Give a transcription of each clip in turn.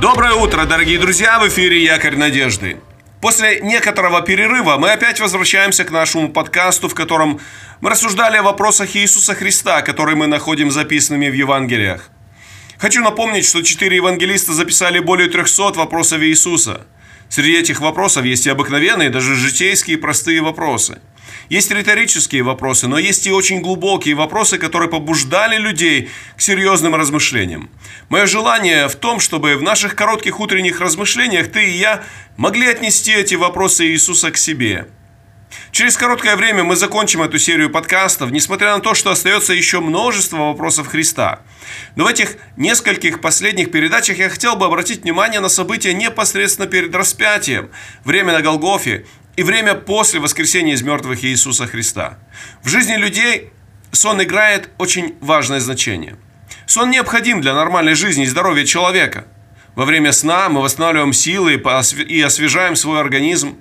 Доброе утро, дорогие друзья! В эфире «Якорь надежды». После некоторого перерыва мы опять возвращаемся к нашему подкасту, в котором мы рассуждали о вопросах Иисуса Христа, которые мы находим записанными в Евангелиях. Хочу напомнить, что четыре евангелиста записали более 300 вопросов Иисуса. Среди этих вопросов есть и обыкновенные, даже житейские простые вопросы – есть риторические вопросы, но есть и очень глубокие вопросы, которые побуждали людей к серьезным размышлениям. Мое желание в том, чтобы в наших коротких утренних размышлениях ты и я могли отнести эти вопросы Иисуса к себе. Через короткое время мы закончим эту серию подкастов, несмотря на то, что остается еще множество вопросов Христа. Но в этих нескольких последних передачах я хотел бы обратить внимание на события непосредственно перед распятием, время на Голгофе и время после воскресения из мертвых Иисуса Христа. В жизни людей сон играет очень важное значение. Сон необходим для нормальной жизни и здоровья человека. Во время сна мы восстанавливаем силы и освежаем свой организм.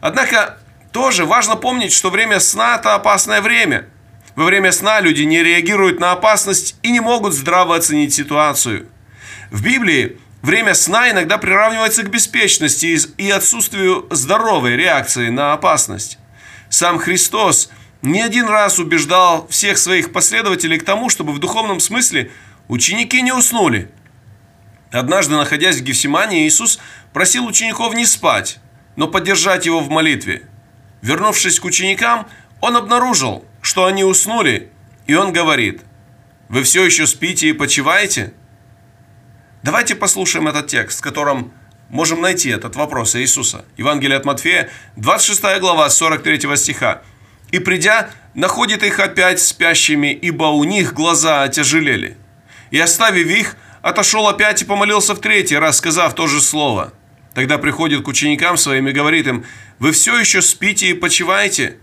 Однако тоже важно помнить, что время сна – это опасное время. Во время сна люди не реагируют на опасность и не могут здраво оценить ситуацию. В Библии Время сна иногда приравнивается к беспечности и отсутствию здоровой реакции на опасность. Сам Христос не один раз убеждал всех своих последователей к тому, чтобы в духовном смысле ученики не уснули. Однажды, находясь в Гефсимании, Иисус просил учеников не спать, но поддержать его в молитве. Вернувшись к ученикам, он обнаружил, что они уснули, и он говорит, «Вы все еще спите и почиваете?» Давайте послушаем этот текст, в котором можем найти этот вопрос Иисуса. Евангелие от Матфея, 26 глава, 43 стиха. «И придя, находит их опять спящими, ибо у них глаза отяжелели. И оставив их, отошел опять и помолился в третий раз, сказав то же слово. Тогда приходит к ученикам своим и говорит им, «Вы все еще спите и почиваете?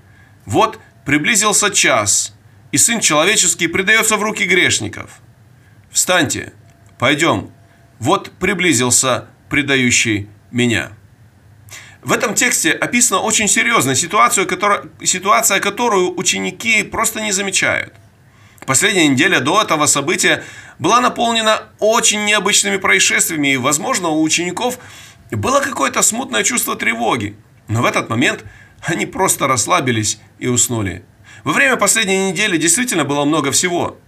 Вот приблизился час, и Сын Человеческий предается в руки грешников. Встаньте, пойдем, вот приблизился предающий меня. В этом тексте описана очень серьезная ситуация, которая, ситуация, которую ученики просто не замечают. Последняя неделя до этого события была наполнена очень необычными происшествиями, и, возможно, у учеников было какое-то смутное чувство тревоги. Но в этот момент они просто расслабились и уснули. Во время последней недели действительно было много всего –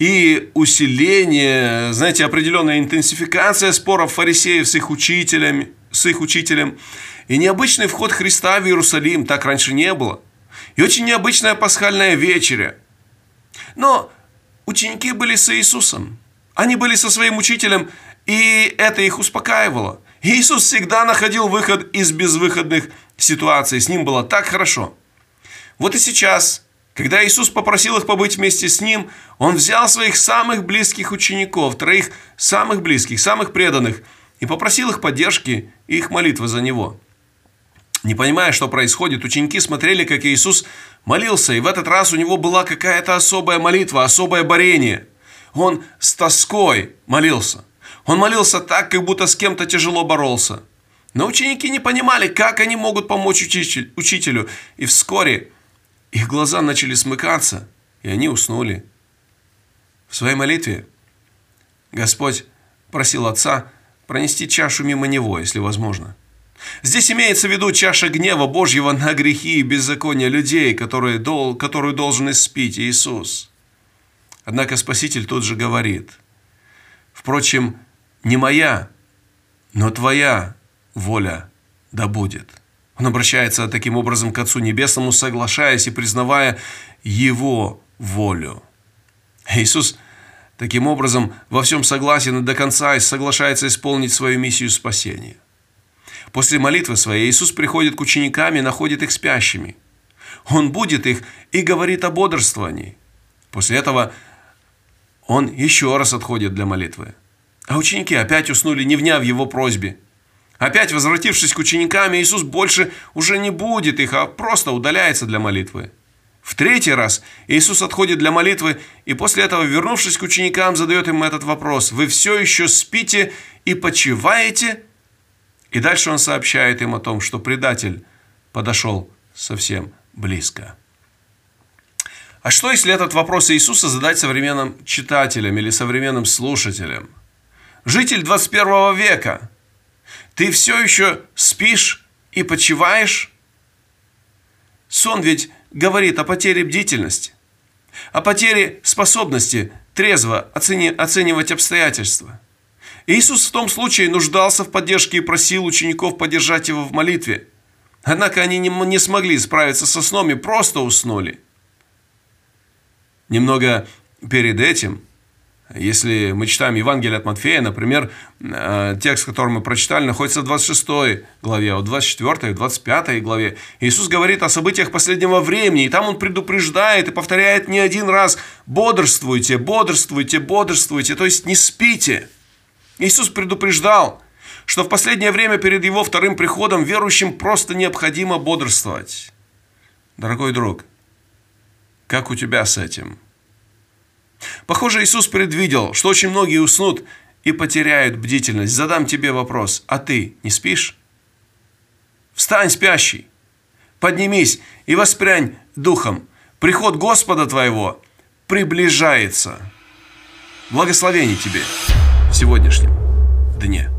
и усиление, знаете, определенная интенсификация споров фарисеев с их учителями, с их учителем, и необычный вход Христа в Иерусалим, так раньше не было, и очень необычная пасхальная вечеря. Но ученики были с Иисусом, они были со своим учителем, и это их успокаивало. Иисус всегда находил выход из безвыходных ситуаций, с ним было так хорошо. Вот и сейчас когда Иисус попросил их побыть вместе с Ним, Он взял своих самых близких учеников, троих самых близких, самых преданных, и попросил их поддержки и их молитвы за Него. Не понимая, что происходит, ученики смотрели, как Иисус молился, и в этот раз у него была какая-то особая молитва, особое борение. Он с тоской молился. Он молился так, как будто с кем-то тяжело боролся. Но ученики не понимали, как они могут помочь учителю, и вскоре их глаза начали смыкаться, и они уснули. В своей молитве Господь просил Отца пронести чашу мимо него, если возможно. Здесь имеется в виду чаша гнева Божьего на грехи и беззакония людей, которые, которую должен испить Иисус. Однако Спаситель тут же говорит, «Впрочем, не моя, но твоя воля да будет». Он обращается таким образом к Отцу Небесному, соглашаясь и признавая Его волю. Иисус таким образом во всем согласен и до конца и соглашается исполнить свою миссию спасения. После молитвы своей Иисус приходит к ученикам и находит их спящими. Он будет их и говорит о бодрствовании. После этого Он еще раз отходит для молитвы. А ученики опять уснули, не вняв его просьбе – Опять возвратившись к ученикам, Иисус больше уже не будет их, а просто удаляется для молитвы. В третий раз Иисус отходит для молитвы, и после этого, вернувшись к ученикам, задает им этот вопрос. «Вы все еще спите и почиваете?» И дальше он сообщает им о том, что предатель подошел совсем близко. А что, если этот вопрос Иисуса задать современным читателям или современным слушателям? житель 21 века, ты все еще спишь и почиваешь? Сон ведь говорит о потере бдительности, о потере способности трезво оцени, оценивать обстоятельства. Иисус в том случае нуждался в поддержке и просил учеников поддержать его в молитве. Однако они не, не смогли справиться со сном и просто уснули. Немного перед этим – если мы читаем Евангелие от Матфея, например, э, текст, который мы прочитали, находится в 26 главе, в 24 и 25 главе. Иисус говорит о событиях последнего времени, и там Он предупреждает и повторяет не один раз «бодрствуйте, бодрствуйте, бодрствуйте», то есть не спите. Иисус предупреждал, что в последнее время перед Его вторым приходом верующим просто необходимо бодрствовать. Дорогой друг, как у тебя с этим? Похоже, Иисус предвидел, что очень многие уснут и потеряют бдительность. Задам тебе вопрос, а ты не спишь? Встань, спящий, поднимись и воспрянь духом. Приход Господа твоего приближается. Благословений тебе в сегодняшнем дне.